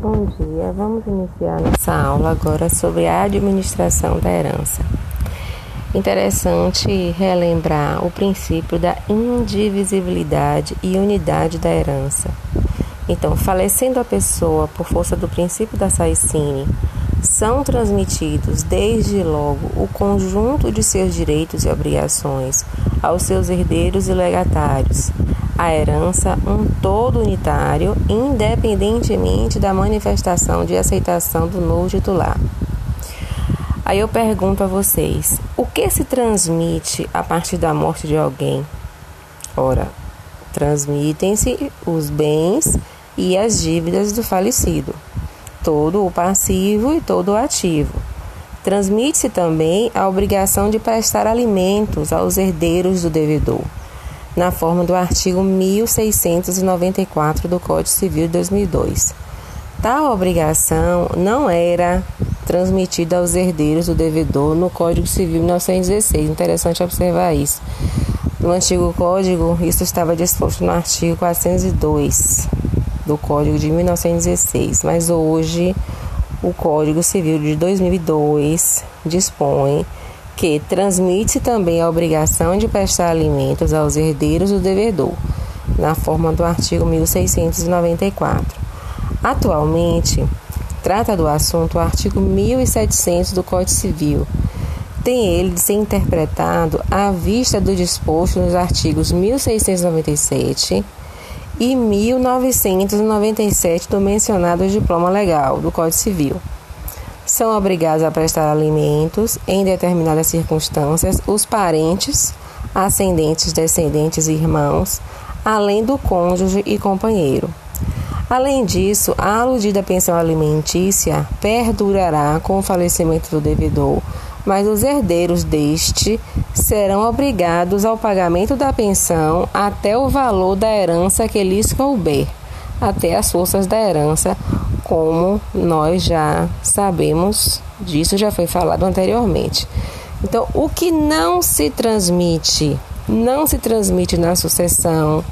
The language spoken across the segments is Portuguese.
Bom dia, vamos iniciar nossa aula agora sobre a administração da herança. Interessante relembrar o princípio da indivisibilidade e unidade da herança. Então, falecendo a pessoa por força do princípio da Saicine, são transmitidos desde logo o conjunto de seus direitos e obrigações aos seus herdeiros e legatários, a herança um todo unitário, independentemente da manifestação de aceitação do novo titular. Aí eu pergunto a vocês: o que se transmite a partir da morte de alguém? Ora, transmitem-se os bens e as dívidas do falecido, todo o passivo e todo o ativo. Transmite-se também a obrigação de prestar alimentos aos herdeiros do devedor na forma do artigo 1694 do Código Civil de 2002. Tal obrigação não era transmitida aos herdeiros do devedor no Código Civil de 1916. Interessante observar isso. No antigo código, isso estava disposto no artigo 402 do Código de 1916, mas hoje o Código Civil de 2002 dispõe que transmite também a obrigação de prestar alimentos aos herdeiros do devedor, na forma do artigo 1694. Atualmente, trata do assunto o artigo 1700 do Código Civil. Tem ele de ser interpretado à vista do disposto nos artigos 1697 e 1997 do mencionado diploma legal do Código Civil são obrigados a prestar alimentos em determinadas circunstâncias os parentes, ascendentes, descendentes e irmãos, além do cônjuge e companheiro. Além disso, a aludida pensão alimentícia perdurará com o falecimento do devedor, mas os herdeiros deste serão obrigados ao pagamento da pensão até o valor da herança que lhes couber, até as forças da herança como nós já sabemos disso, já foi falado anteriormente. Então, o que não se transmite, não se transmite na sucessão,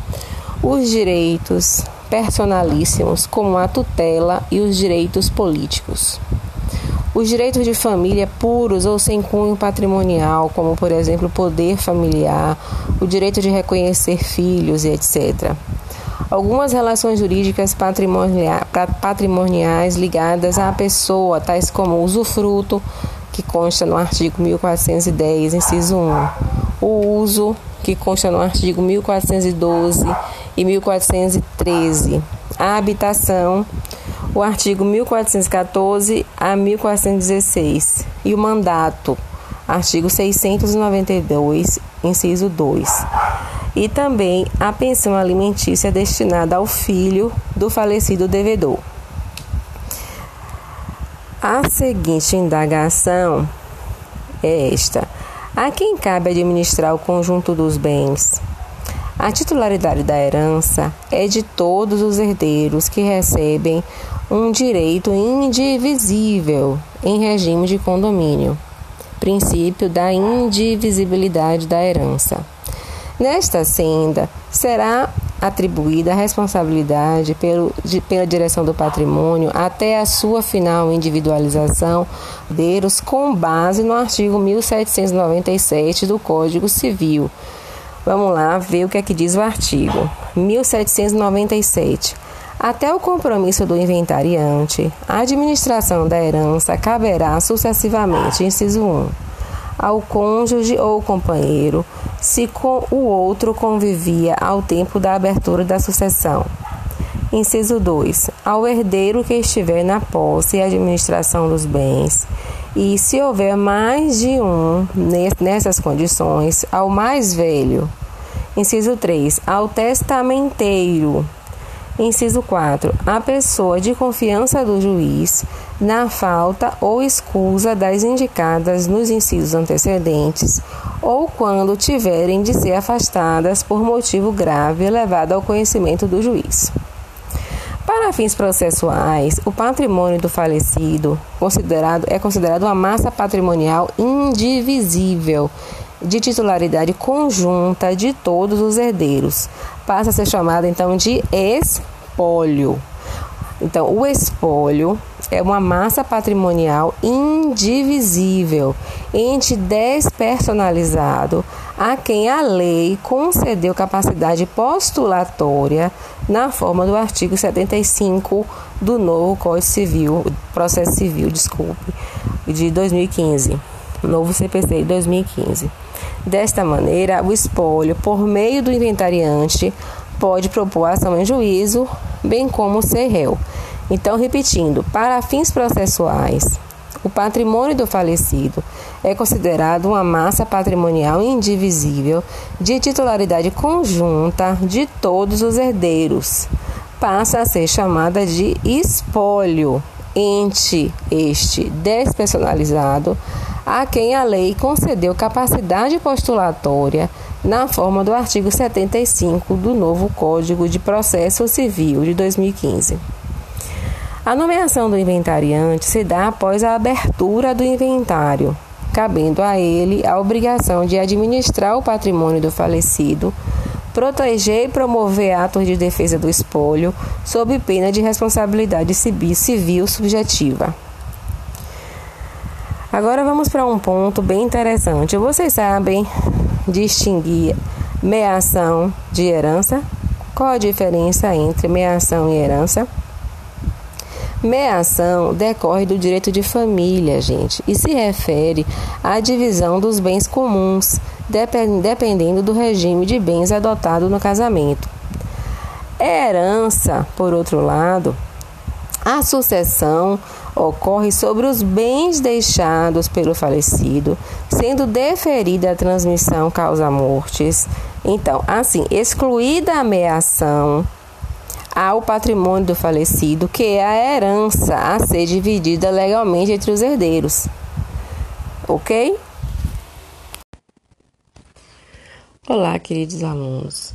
os direitos personalíssimos, como a tutela e os direitos políticos. Os direitos de família puros ou sem cunho patrimonial, como por exemplo o poder familiar, o direito de reconhecer filhos e etc. Algumas relações jurídicas patrimoniais ligadas à pessoa, tais como usufruto, que consta no artigo 1410, inciso 1, o uso, que consta no artigo 1412 e 1413, a habitação, o artigo 1414 a 1416, e o mandato, artigo 692, inciso 2 e também a pensão alimentícia destinada ao filho do falecido devedor. A seguinte indagação é esta: a quem cabe administrar o conjunto dos bens? A titularidade da herança é de todos os herdeiros que recebem um direito indivisível em regime de condomínio. Princípio da indivisibilidade da herança. Nesta senda, será atribuída a responsabilidade pelo, de, pela direção do patrimônio até a sua final individualização deles com base no artigo 1797 do Código Civil. Vamos lá ver o que é que diz o artigo 1797. Até o compromisso do inventariante, a administração da herança caberá sucessivamente, inciso 1, ao cônjuge ou companheiro se com o outro convivia ao tempo da abertura da sucessão. Inciso 2. Ao herdeiro que estiver na posse e administração dos bens, e se houver mais de um nessas condições, ao mais velho. Inciso 3. Ao testamenteiro. Inciso 4. A pessoa de confiança do juiz, na falta ou escusa das indicadas nos incisos antecedentes, ou quando tiverem de ser afastadas por motivo grave levado ao conhecimento do juiz. Para fins processuais, o patrimônio do falecido considerado, é considerado uma massa patrimonial indivisível de titularidade conjunta de todos os herdeiros. Passa a ser chamado então de espólio. Então, o espólio é uma massa patrimonial indivisível, ente despersonalizado, a quem a lei concedeu capacidade postulatória na forma do artigo 75 do novo Código Civil, Processo Civil, desculpe, de 2015, novo CPC de 2015. Desta maneira, o espólio, por meio do inventariante, pode propor ação em juízo, bem como ser réu. Então, repetindo, para fins processuais, o patrimônio do falecido é considerado uma massa patrimonial indivisível de titularidade conjunta de todos os herdeiros. Passa a ser chamada de espólio, ente este despersonalizado a quem a lei concedeu capacidade postulatória na forma do artigo 75 do novo Código de Processo Civil de 2015. A nomeação do inventariante se dá após a abertura do inventário, cabendo a ele a obrigação de administrar o patrimônio do falecido, proteger e promover atos de defesa do espólio, sob pena de responsabilidade civil subjetiva. Agora vamos para um ponto bem interessante. Vocês sabem distinguir meação de herança? Qual a diferença entre meação e herança? Meação decorre do direito de família, gente, e se refere à divisão dos bens comuns, dependendo do regime de bens adotado no casamento. Herança, por outro lado, a sucessão ocorre sobre os bens deixados pelo falecido, sendo deferida a transmissão causa mortes. Então, assim, excluída a ameação ao patrimônio do falecido, que é a herança a ser dividida legalmente entre os herdeiros. Ok? Olá, queridos alunos.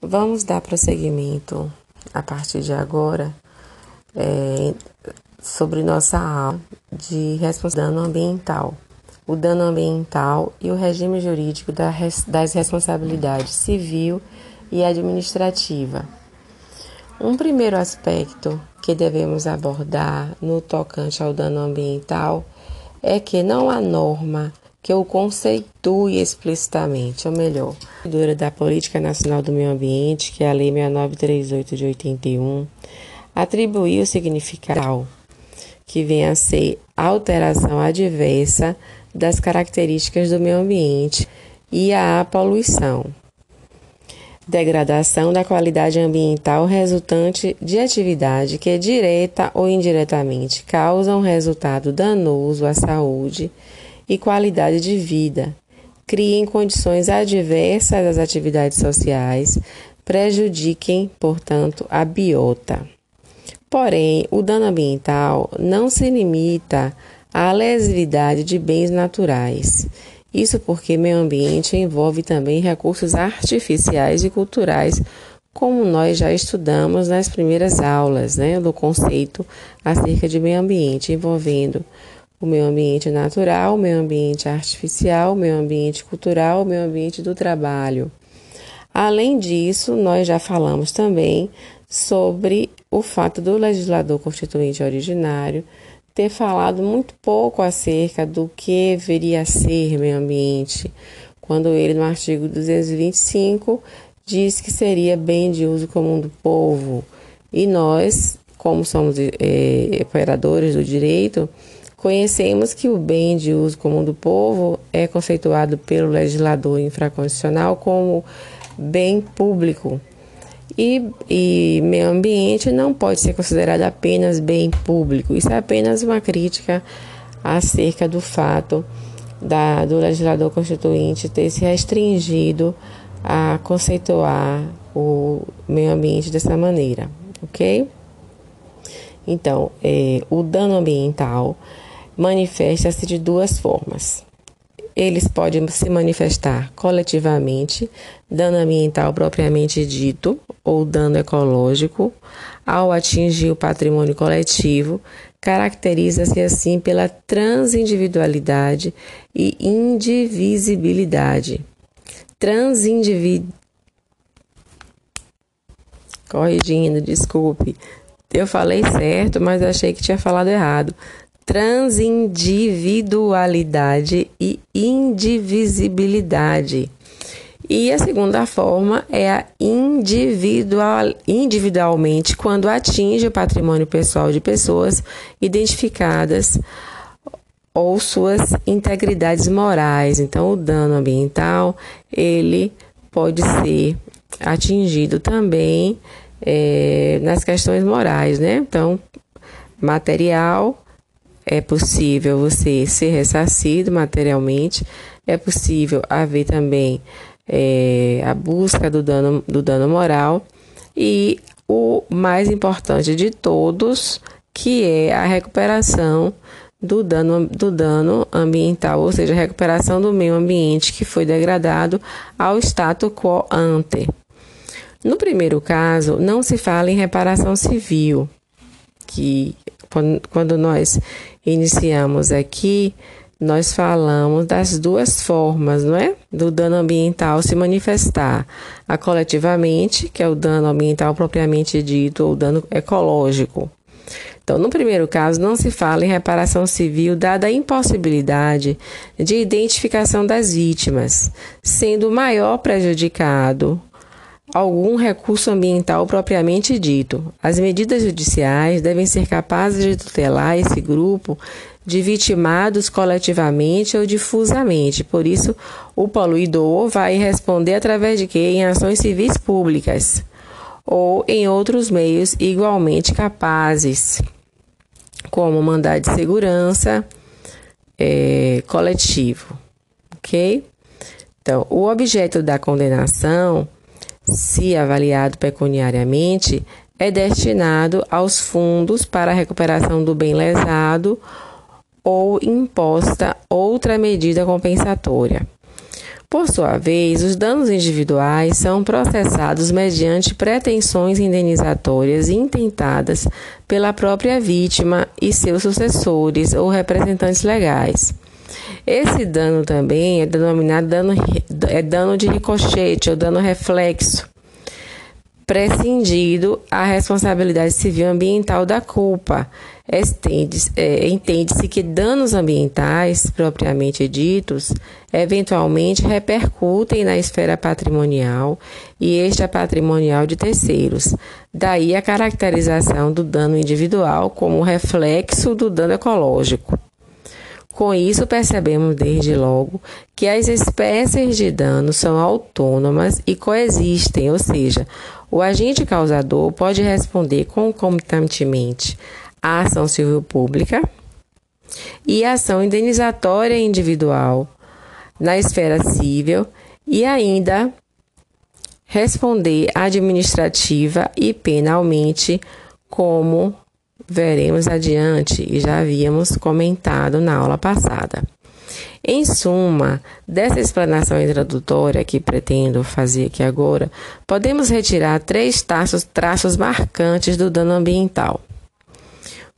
Vamos dar prosseguimento a partir de agora é, sobre nossa aula de dano ambiental, o dano ambiental e o regime jurídico das responsabilidades civil e administrativa. Um primeiro aspecto que devemos abordar no tocante ao dano ambiental é que não há norma que o conceitue explicitamente, ou melhor, a da Política Nacional do Meio Ambiente, que é a Lei 6938 de 81, atribuiu o significado que vem a ser alteração adversa das características do meio ambiente e a poluição. Degradação da qualidade ambiental resultante de atividade que, direta ou indiretamente, causa um resultado danoso à saúde e qualidade de vida, criem condições adversas às atividades sociais, prejudiquem, portanto, a biota. Porém, o dano ambiental não se limita à lesividade de bens naturais. Isso porque meio ambiente envolve também recursos artificiais e culturais, como nós já estudamos nas primeiras aulas né, do conceito acerca de meio ambiente, envolvendo o meio ambiente natural, o meio ambiente artificial, o meio ambiente cultural, o meio ambiente do trabalho. Além disso, nós já falamos também sobre o fato do legislador constituinte originário ter falado muito pouco acerca do que deveria ser meio ambiente, quando ele, no artigo 225, diz que seria bem de uso comum do povo. E nós, como somos é, operadores do direito, conhecemos que o bem de uso comum do povo é conceituado pelo legislador infraconstitucional como bem público e, e meio ambiente não pode ser considerado apenas bem público. Isso é apenas uma crítica acerca do fato da, do legislador constituinte ter se restringido a conceituar o meio ambiente dessa maneira, ok? Então, é, o dano ambiental manifesta-se de duas formas. Eles podem se manifestar coletivamente, dano ambiental propriamente dito, ou dano ecológico, ao atingir o patrimônio coletivo, caracteriza-se assim pela transindividualidade e indivisibilidade. Transindivid... Corrigindo, desculpe. eu falei certo, mas achei que tinha falado errado. Transindividualidade e indivisibilidade. E a segunda forma é a individual, individualmente, quando atinge o patrimônio pessoal de pessoas identificadas ou suas integridades morais. Então, o dano ambiental, ele pode ser atingido também é, nas questões morais, né? Então, material, é possível você ser ressarcido materialmente, é possível haver também é, a busca do dano, do dano moral e o mais importante de todos, que é a recuperação do dano, do dano ambiental, ou seja, a recuperação do meio ambiente que foi degradado ao status quo ante. No primeiro caso, não se fala em reparação civil, que quando nós iniciamos aqui, nós falamos das duas formas, não é? Do dano ambiental se manifestar a coletivamente, que é o dano ambiental propriamente dito, ou dano ecológico. Então, no primeiro caso, não se fala em reparação civil, dada a impossibilidade de identificação das vítimas, sendo o maior prejudicado algum recurso ambiental propriamente dito. As medidas judiciais devem ser capazes de tutelar esse grupo de vitimados coletivamente ou difusamente. Por isso, o poluidor vai responder através de quê? Em ações civis públicas ou em outros meios igualmente capazes, como mandado de segurança é, coletivo, ok? Então, o objeto da condenação, se avaliado pecuniariamente, é destinado aos fundos para a recuperação do bem lesado ou imposta outra medida compensatória. Por sua vez, os danos individuais são processados mediante pretensões indenizatórias intentadas pela própria vítima e seus sucessores ou representantes legais. Esse dano também é denominado dano, é dano de ricochete ou dano reflexo, prescindido a responsabilidade civil ambiental da culpa. É, entende-se que danos ambientais, propriamente ditos, eventualmente repercutem na esfera patrimonial e extra patrimonial de terceiros. Daí a caracterização do dano individual como reflexo do dano ecológico. Com isso, percebemos desde logo que as espécies de dano são autônomas e coexistem, ou seja, o agente causador pode responder concomitantemente à ação civil pública e à ação indenizatória individual na esfera civil e ainda responder administrativa e penalmente, como veremos adiante e já havíamos comentado na aula passada. Em suma, dessa explanação introdutória que pretendo fazer aqui agora, podemos retirar três traços, traços marcantes do dano ambiental.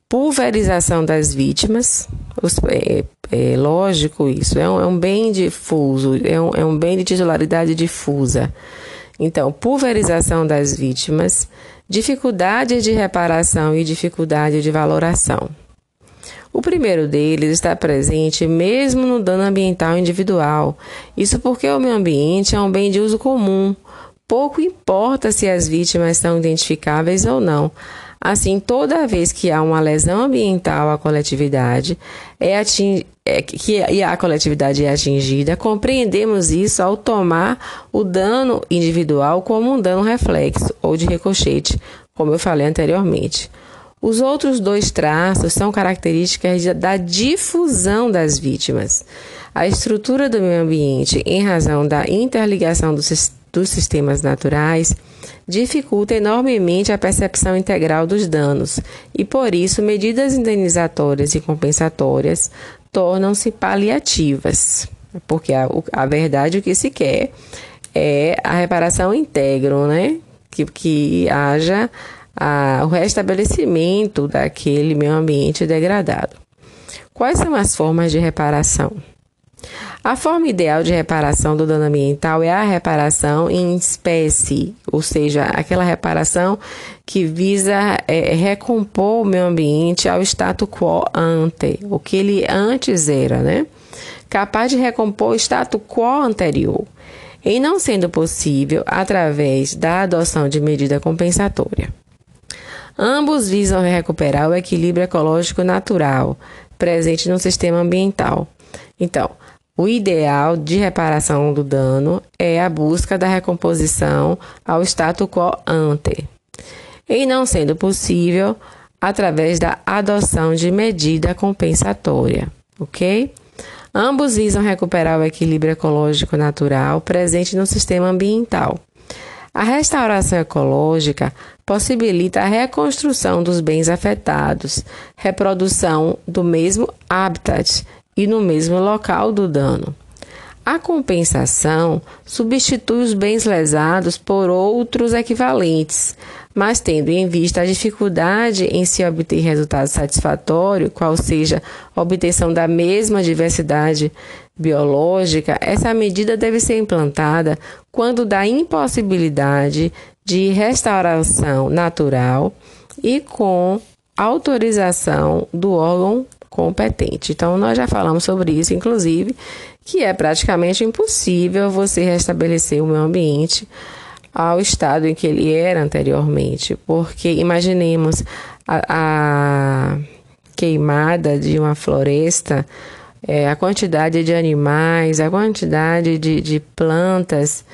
Pulverização das vítimas, os, é, é, lógico isso, é um, é um bem difuso, é um, é um bem de titularidade difusa. Então, pulverização das vítimas, dificuldade de reparação e dificuldade de valoração. O primeiro deles está presente mesmo no dano ambiental individual. Isso porque o meio ambiente é um bem de uso comum. Pouco importa se as vítimas são identificáveis ou não. Assim, toda vez que há uma lesão ambiental à coletividade é ating... é que e a coletividade é atingida, compreendemos isso ao tomar o dano individual como um dano reflexo ou de ricochete, como eu falei anteriormente. Os outros dois traços são características da difusão das vítimas. A estrutura do meio ambiente, em razão da interligação dos, dos sistemas naturais, dificulta enormemente a percepção integral dos danos e, por isso, medidas indenizatórias e compensatórias tornam-se paliativas. Porque a, a verdade, o que se quer é a reparação íntegro, né? Que, que haja a, o restabelecimento daquele meio ambiente degradado. Quais são as formas de reparação? A forma ideal de reparação do dano ambiental é a reparação em espécie, ou seja, aquela reparação que visa é, recompor o meio ambiente ao status quo ante, o que ele antes era, né? Capaz de recompor o status quo anterior. E não sendo possível através da adoção de medida compensatória. Ambos visam recuperar o equilíbrio ecológico natural presente no sistema ambiental. Então, o ideal de reparação do dano é a busca da recomposição ao status quo ante, e não sendo possível, através da adoção de medida compensatória, ok? Ambos visam recuperar o equilíbrio ecológico natural presente no sistema ambiental. A restauração ecológica possibilita a reconstrução dos bens afetados, reprodução do mesmo habitat e no mesmo local do dano. A compensação substitui os bens lesados por outros equivalentes, mas tendo em vista a dificuldade em se obter resultado satisfatório, qual seja a obtenção da mesma diversidade biológica, essa medida deve ser implantada quando da impossibilidade de restauração natural e com autorização do órgão competente. Então, nós já falamos sobre isso, inclusive, que é praticamente impossível você restabelecer o meio ambiente ao estado em que ele era anteriormente, porque imaginemos a, a queimada de uma floresta, é, a quantidade de animais, a quantidade de, de plantas,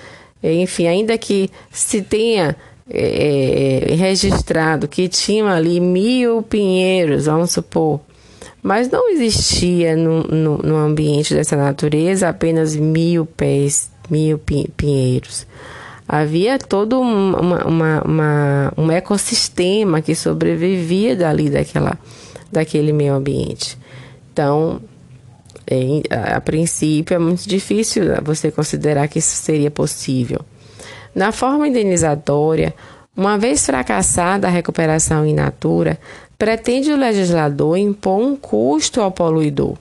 enfim, ainda que se tenha é, é registrado que tinham ali mil pinheiros, vamos supor, mas não existia no, no, no ambiente dessa natureza apenas mil pés, mil pinheiros. Havia todo uma, uma, uma, um ecossistema que sobrevivia dali daquela, daquele meio ambiente. Então, é, a princípio, é muito difícil você considerar que isso seria possível. Na forma indenizatória, uma vez fracassada a recuperação in natura, pretende o legislador impor um custo ao poluidor.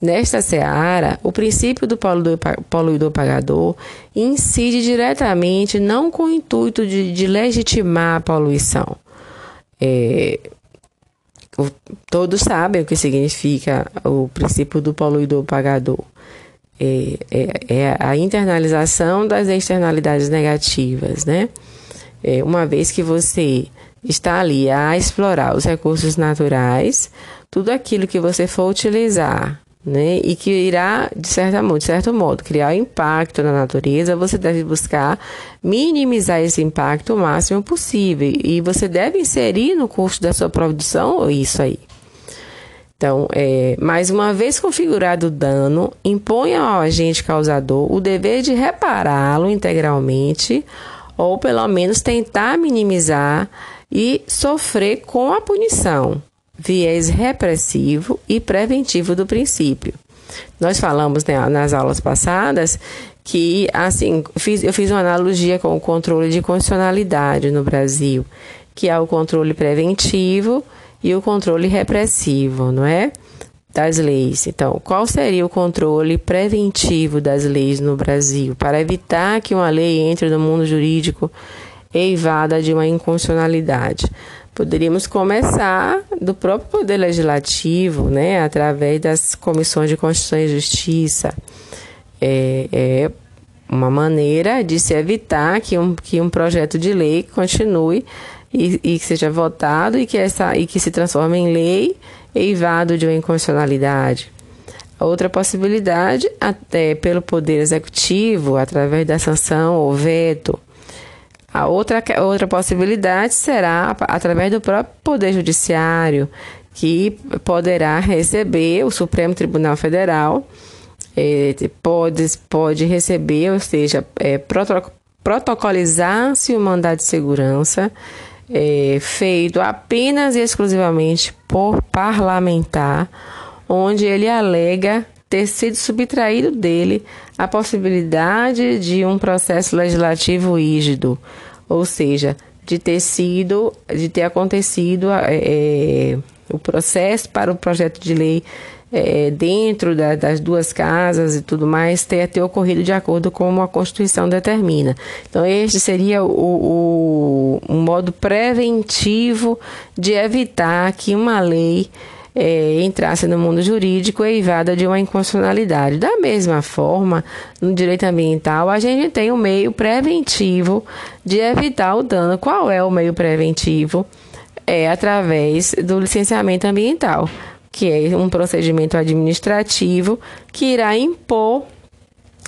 Nesta seara, o princípio do poluidor-pagador incide diretamente não com o intuito de, de legitimar a poluição. É, o, todos sabem o que significa o princípio do poluidor-pagador. É, é, é, a internalização das externalidades negativas, né? É, uma vez que você está ali a explorar os recursos naturais, tudo aquilo que você for utilizar, né, e que irá, de, certa, de certo modo, criar impacto na natureza, você deve buscar minimizar esse impacto o máximo possível. E você deve inserir no custo da sua produção isso aí. Então, é, mais uma vez configurado o dano, impõe ao agente causador o dever de repará-lo integralmente ou pelo menos tentar minimizar e sofrer com a punição, viés repressivo e preventivo do princípio. Nós falamos né, nas aulas passadas que, assim, fiz, eu fiz uma analogia com o controle de constitucionalidade no Brasil, que é o controle preventivo e o controle repressivo, não é? Das leis. Então, qual seria o controle preventivo das leis no Brasil para evitar que uma lei entre no mundo jurídico eivada de uma inconstitucionalidade. Poderíamos começar do próprio Poder Legislativo, né, através das comissões de Constituição e Justiça. É, é uma maneira de se evitar que um, que um projeto de lei continue e, e que seja votado e que, essa, e que se transforme em lei eivado de uma inconstitucionalidade. Outra possibilidade, até pelo Poder Executivo, através da sanção ou veto a outra, outra possibilidade será através do próprio Poder Judiciário, que poderá receber o Supremo Tribunal Federal, é, pode, pode receber, ou seja, é, protocolizar-se o mandado de segurança é, feito apenas e exclusivamente por parlamentar, onde ele alega ter sido subtraído dele a possibilidade de um processo legislativo rígido, ou seja, de ter sido, de ter acontecido é, o processo para o projeto de lei é, dentro da, das duas casas e tudo mais ter, ter ocorrido de acordo com a Constituição determina. Então, este seria o, o, o modo preventivo de evitar que uma lei é, entrasse no mundo jurídico eivada de uma inconstitucionalidade. Da mesma forma, no direito ambiental, a gente tem um meio preventivo de evitar o dano. Qual é o meio preventivo? É através do licenciamento ambiental que é um procedimento administrativo que irá impor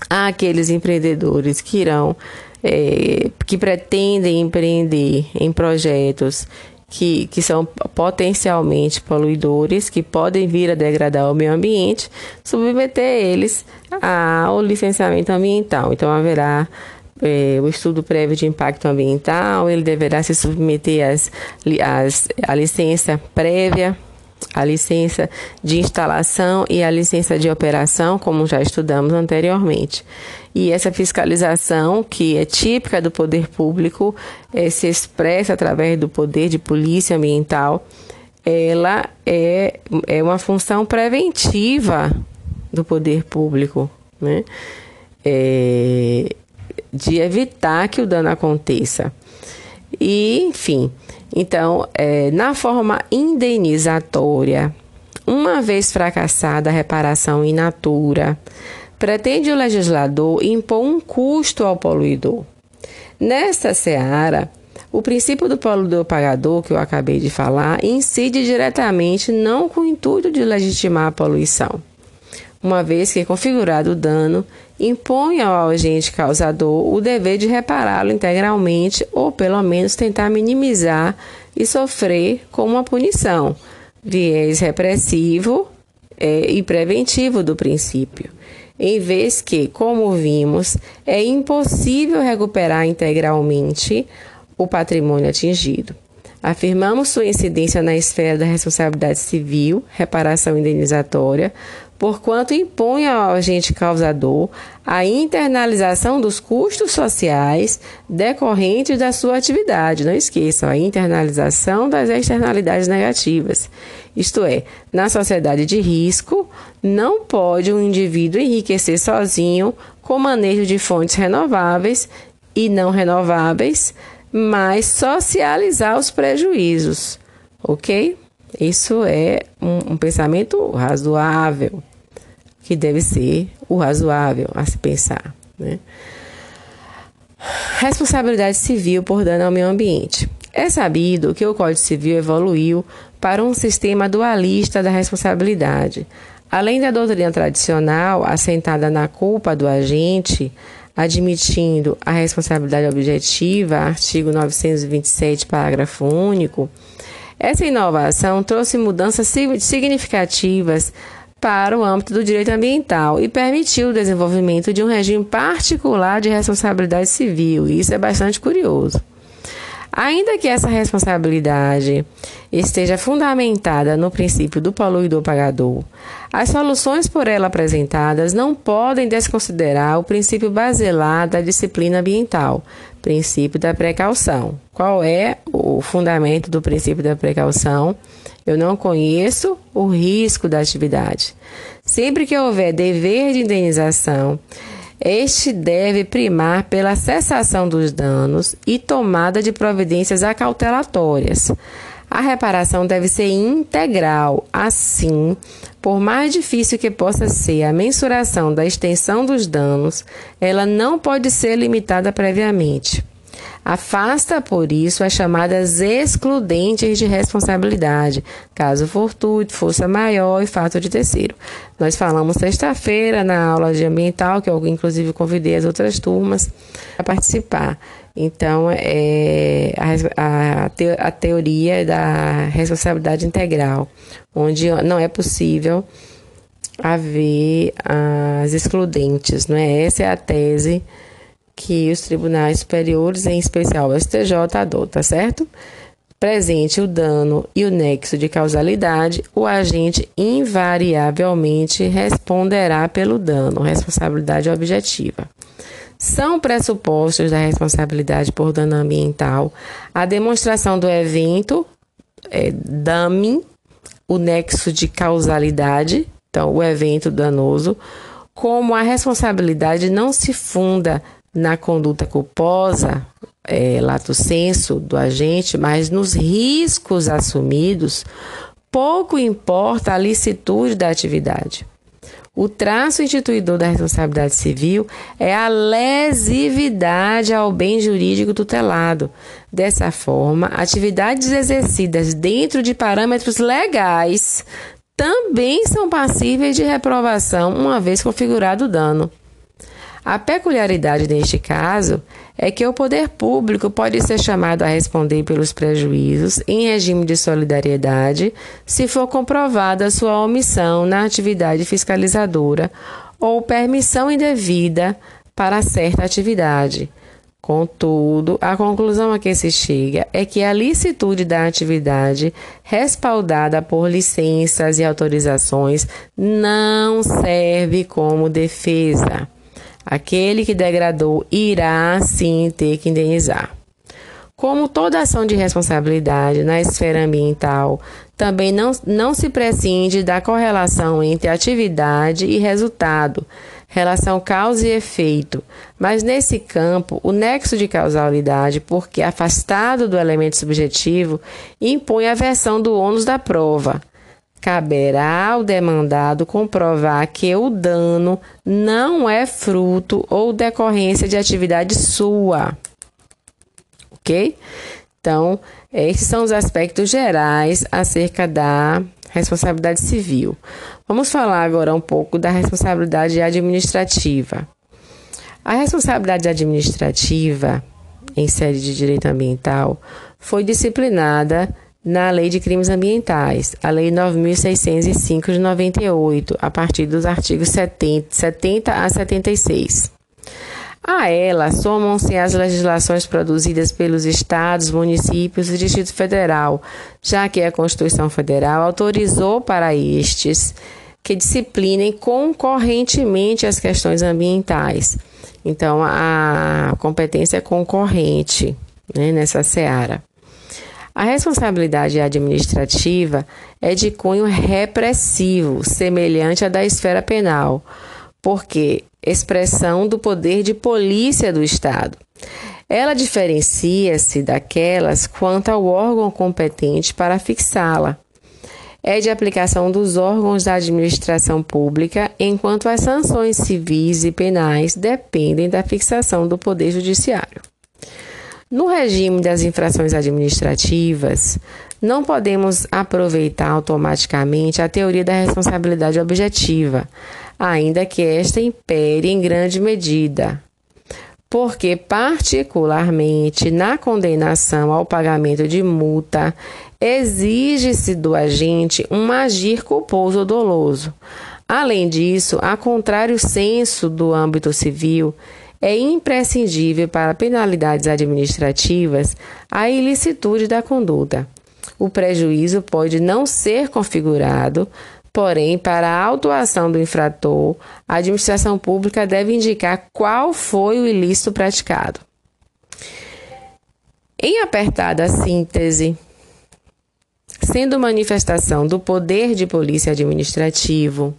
àqueles empreendedores que irão é, que pretendem empreender em projetos que, que são potencialmente poluidores, que podem vir a degradar o meio ambiente, submeter eles ao licenciamento ambiental. Então haverá é, o estudo prévio de impacto ambiental, ele deverá se submeter às, às, à licença prévia a licença de instalação e a licença de operação, como já estudamos anteriormente. E essa fiscalização, que é típica do poder público, é, se expressa através do poder de polícia ambiental, ela é, é uma função preventiva do poder público, né? É, de evitar que o dano aconteça. E, enfim, então, é, na forma indenizatória, uma vez fracassada a reparação in natura, pretende o legislador impor um custo ao poluidor. Nesta seara, o princípio do poluidor pagador, que eu acabei de falar, incide diretamente não com o intuito de legitimar a poluição, uma vez que, configurado o dano, impõe ao agente causador o dever de repará-lo integralmente ou, pelo menos, tentar minimizar e sofrer como uma punição, viés repressivo é, e preventivo do princípio. Em vez que, como vimos, é impossível recuperar integralmente o patrimônio atingido. Afirmamos sua incidência na esfera da responsabilidade civil, reparação indenizatória, porquanto impõe ao agente causador a internalização dos custos sociais decorrentes da sua atividade. Não esqueçam, a internalização das externalidades negativas. Isto é, na sociedade de risco, não pode um indivíduo enriquecer sozinho com manejo de fontes renováveis e não renováveis, mas socializar os prejuízos, ok? Isso é um, um pensamento razoável que deve ser o razoável a se pensar. Né? Responsabilidade civil por dano ao meio ambiente. É sabido que o Código Civil evoluiu para um sistema dualista da responsabilidade. Além da doutrina tradicional assentada na culpa do agente, admitindo a responsabilidade objetiva, artigo 927, parágrafo único, essa inovação trouxe mudanças significativas para o âmbito do direito ambiental e permitiu o desenvolvimento de um regime particular de responsabilidade civil. Isso é bastante curioso. Ainda que essa responsabilidade esteja fundamentada no princípio do poluidor pagador, as soluções por ela apresentadas não podem desconsiderar o princípio basilar da disciplina ambiental, princípio da precaução. Qual é o fundamento do princípio da precaução? Eu não conheço o risco da atividade. Sempre que houver dever de indenização, este deve primar pela cessação dos danos e tomada de providências acautelatórias. A reparação deve ser integral. Assim, por mais difícil que possa ser a mensuração da extensão dos danos, ela não pode ser limitada previamente. Afasta, por isso, as chamadas excludentes de responsabilidade, caso fortuito, força maior e fato de terceiro. Nós falamos sexta-feira na aula de ambiental, que eu inclusive convidei as outras turmas a participar. Então, é a, a, a teoria da responsabilidade integral, onde não é possível haver as excludentes, não é? Essa é a tese que os tribunais superiores, em especial o STJ, adota, certo? Presente o dano e o nexo de causalidade, o agente invariavelmente responderá pelo dano, responsabilidade objetiva. são pressupostos da responsabilidade por dano ambiental a demonstração do evento, é, DAMI, o nexo de causalidade, então o evento danoso, como a responsabilidade não se funda na conduta culposa, é, lato senso do agente, mas nos riscos assumidos, pouco importa a licitude da atividade. O traço instituidor da responsabilidade civil é a lesividade ao bem jurídico tutelado. Dessa forma, atividades exercidas dentro de parâmetros legais também são passíveis de reprovação uma vez configurado o dano. A peculiaridade neste caso é que o poder público pode ser chamado a responder pelos prejuízos em regime de solidariedade se for comprovada sua omissão na atividade fiscalizadora ou permissão indevida para certa atividade. Contudo, a conclusão a que se chega é que a licitude da atividade, respaldada por licenças e autorizações, não serve como defesa. Aquele que degradou irá sim ter que indenizar. Como toda ação de responsabilidade na esfera ambiental, também não, não se prescinde da correlação entre atividade e resultado, relação causa e efeito. Mas nesse campo, o nexo de causalidade, porque afastado do elemento subjetivo, impõe a versão do ônus da prova caberá ao demandado comprovar que o dano não é fruto ou decorrência de atividade sua. Ok? Então, esses são os aspectos gerais acerca da responsabilidade civil. Vamos falar agora um pouco da responsabilidade administrativa. A responsabilidade administrativa em sede de direito ambiental foi disciplinada na Lei de Crimes Ambientais, a Lei 9.605 de 98, a partir dos artigos 70, 70 a 76. A ela somam-se as legislações produzidas pelos estados, municípios e Distrito Federal, já que a Constituição Federal autorizou para estes que disciplinem concorrentemente as questões ambientais. Então, a competência é concorrente né, nessa seara. A responsabilidade administrativa é de cunho repressivo, semelhante à da esfera penal, porque expressão do poder de polícia do Estado. Ela diferencia-se daquelas quanto ao órgão competente para fixá-la. É de aplicação dos órgãos da administração pública, enquanto as sanções civis e penais dependem da fixação do Poder Judiciário. No regime das infrações administrativas, não podemos aproveitar automaticamente a teoria da responsabilidade objetiva, ainda que esta impere em grande medida, porque, particularmente na condenação ao pagamento de multa, exige-se do agente um agir culposo ou doloso. Além disso, a contrário senso do âmbito civil, é imprescindível para penalidades administrativas a ilicitude da conduta. O prejuízo pode não ser configurado, porém, para a autuação do infrator, a administração pública deve indicar qual foi o ilícito praticado. Em apertada síntese, sendo manifestação do poder de polícia administrativo,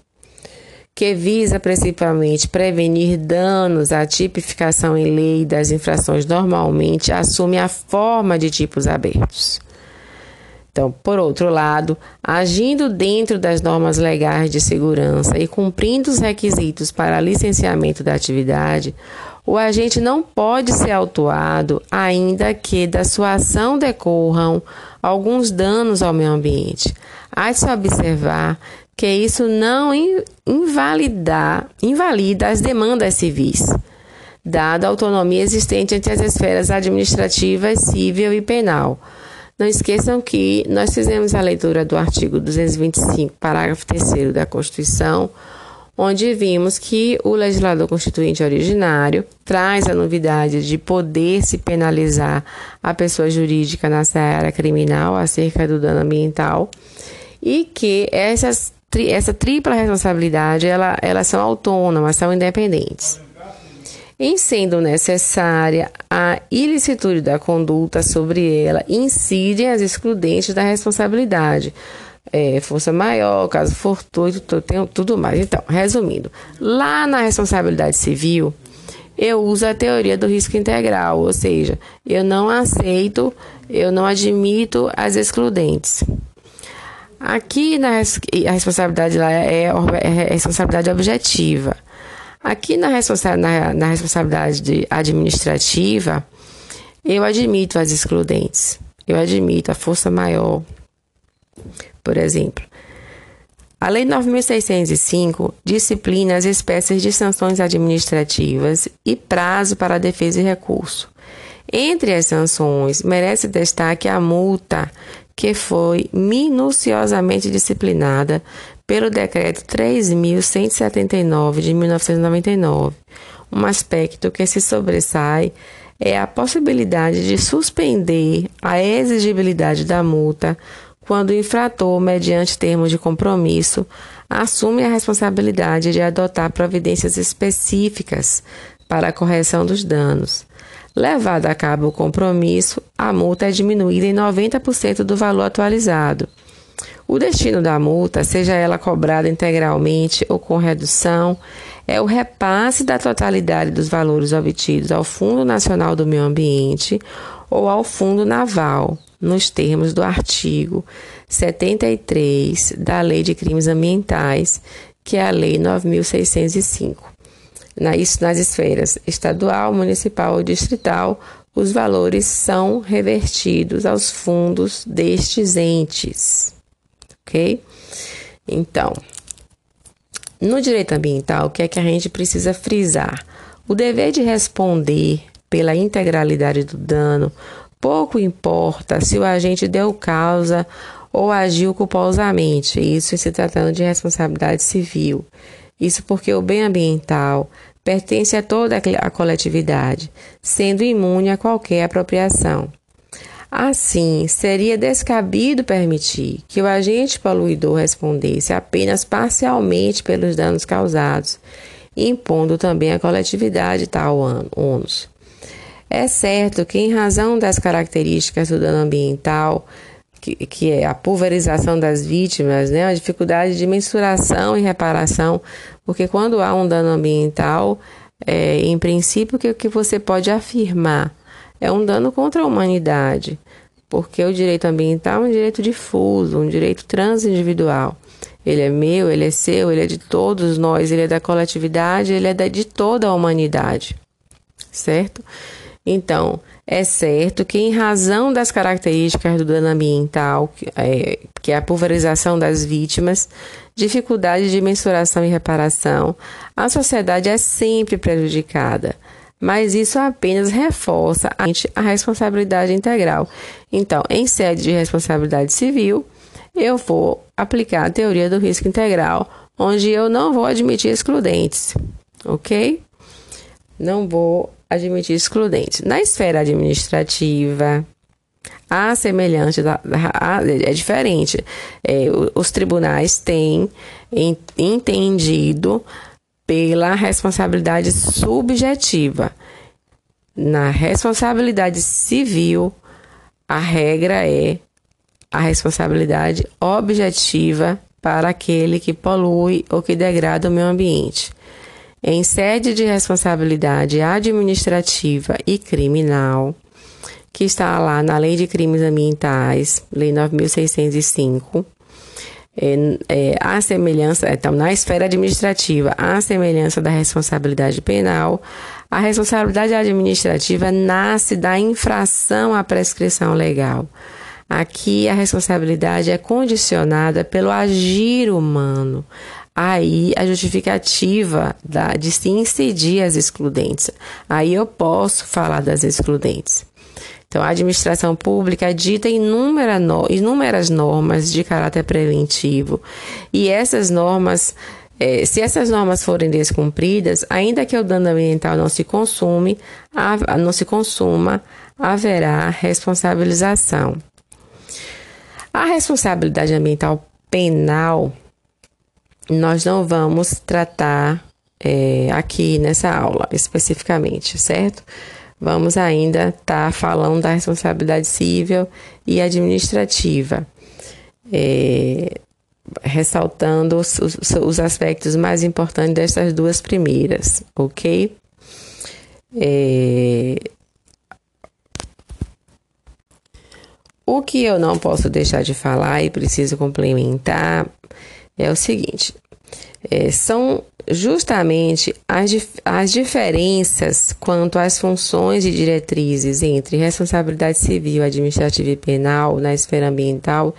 que visa principalmente prevenir danos, a tipificação em lei das infrações normalmente assume a forma de tipos abertos. Então, por outro lado, agindo dentro das normas legais de segurança e cumprindo os requisitos para licenciamento da atividade, o agente não pode ser autuado, ainda que da sua ação decorram alguns danos ao meio ambiente. Há de se observar que isso não invalidar, invalida as demandas civis, dada a autonomia existente entre as esferas administrativa, civil e penal. Não esqueçam que nós fizemos a leitura do artigo 225, parágrafo 3 da Constituição, onde vimos que o legislador constituinte originário traz a novidade de poder se penalizar a pessoa jurídica na área criminal acerca do dano ambiental e que essas essa tripla responsabilidade, ela, elas são autônomas, são independentes. em sendo necessária a ilicitude da conduta sobre ela, incidem as excludentes da responsabilidade. É, força maior, caso fortuito, tudo mais. Então, resumindo, lá na responsabilidade civil, eu uso a teoria do risco integral, ou seja, eu não aceito, eu não admito as excludentes. Aqui na, a responsabilidade lá é, é, é responsabilidade objetiva. Aqui na, responsa na, na responsabilidade administrativa, eu admito as excludentes. Eu admito a força maior. Por exemplo, a Lei 9.605 disciplina as espécies de sanções administrativas e prazo para defesa e recurso. Entre as sanções, merece destaque a multa, que foi minuciosamente disciplinada pelo Decreto 3.179 de 1999. Um aspecto que se sobressai é a possibilidade de suspender a exigibilidade da multa quando o infrator, mediante termos de compromisso, assume a responsabilidade de adotar providências específicas para a correção dos danos. Levado a cabo o compromisso, a multa é diminuída em 90% do valor atualizado. O destino da multa, seja ela cobrada integralmente ou com redução, é o repasse da totalidade dos valores obtidos ao Fundo Nacional do Meio Ambiente ou ao Fundo Naval, nos termos do artigo 73 da Lei de Crimes Ambientais, que é a Lei 9605. Isso nas esferas estadual, municipal ou distrital, os valores são revertidos aos fundos destes entes ok? Então, no direito ambiental, o que é que a gente precisa frisar? O dever de responder pela integralidade do dano pouco importa se o agente deu causa ou agiu culposamente, isso se tratando de responsabilidade civil. Isso porque o bem ambiental pertence a toda a coletividade, sendo imune a qualquer apropriação. Assim, seria descabido permitir que o agente poluidor respondesse apenas parcialmente pelos danos causados, impondo também à coletividade tal ônus. É certo que, em razão das características do dano ambiental, que, que é a pulverização das vítimas, né, a dificuldade de mensuração e reparação, porque quando há um dano ambiental, é, em princípio, o que, que você pode afirmar? É um dano contra a humanidade porque o direito ambiental é um direito difuso, um direito transindividual. Ele é meu, ele é seu, ele é de todos nós, ele é da coletividade, ele é de toda a humanidade, certo? Então, é certo que, em razão das características do dano ambiental, que é, que é a pulverização das vítimas, dificuldade de mensuração e reparação, a sociedade é sempre prejudicada mas isso apenas reforça a responsabilidade integral. Então, em sede de responsabilidade civil, eu vou aplicar a teoria do risco integral, onde eu não vou admitir excludentes, ok? Não vou admitir excludentes. Na esfera administrativa, a semelhante da, a, é diferente. É, os tribunais têm entendido pela responsabilidade subjetiva. Na responsabilidade civil, a regra é a responsabilidade objetiva para aquele que polui ou que degrada o meio ambiente. Em sede de responsabilidade administrativa e criminal, que está lá na Lei de Crimes Ambientais, Lei 9605, é, é, a semelhança, então, na esfera administrativa, a semelhança da responsabilidade penal, a responsabilidade administrativa nasce da infração à prescrição legal. Aqui a responsabilidade é condicionada pelo agir humano. Aí a justificativa da, de se incidir as excludentes. Aí eu posso falar das excludentes. Então, a administração pública dita inúmera no, inúmeras normas de caráter preventivo, e essas normas, eh, se essas normas forem descumpridas, ainda que o dano ambiental não se consume, não se consuma, haverá responsabilização. A responsabilidade ambiental penal, nós não vamos tratar é, aqui nessa aula especificamente, certo? Vamos ainda estar tá falando da responsabilidade civil e administrativa, é, ressaltando os, os, aspectos mais importantes dessas duas primeiras, ok? É, o que eu não posso deixar de falar e preciso complementar é o seguinte: é, são justamente as, as diferenças quanto às funções e diretrizes entre responsabilidade civil, administrativa e penal na esfera ambiental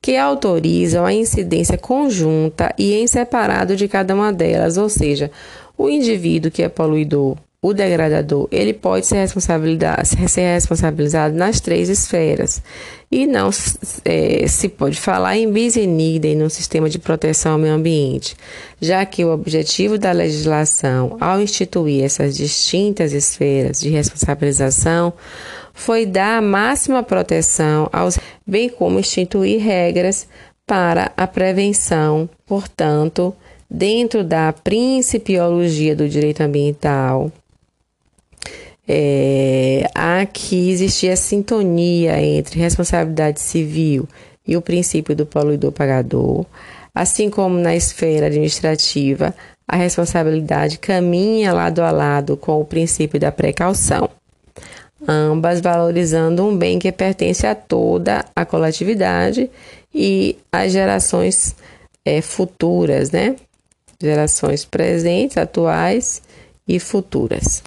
que autorizam a incidência conjunta e em separado de cada uma delas, ou seja, o indivíduo que é poluidor o degradador ele pode ser responsabilizado, ser responsabilizado nas três esferas. E não é, se pode falar em bis in no sistema de proteção ao meio ambiente, já que o objetivo da legislação ao instituir essas distintas esferas de responsabilização foi dar a máxima proteção aos bem como instituir regras para a prevenção, portanto, dentro da principiologia do direito ambiental, é, existir a sintonia entre responsabilidade civil e o princípio do poluidor pagador, assim como na esfera administrativa, a responsabilidade caminha lado a lado com o princípio da precaução, ambas valorizando um bem que pertence a toda a coletividade e às gerações é, futuras, né? Gerações presentes, atuais e futuras.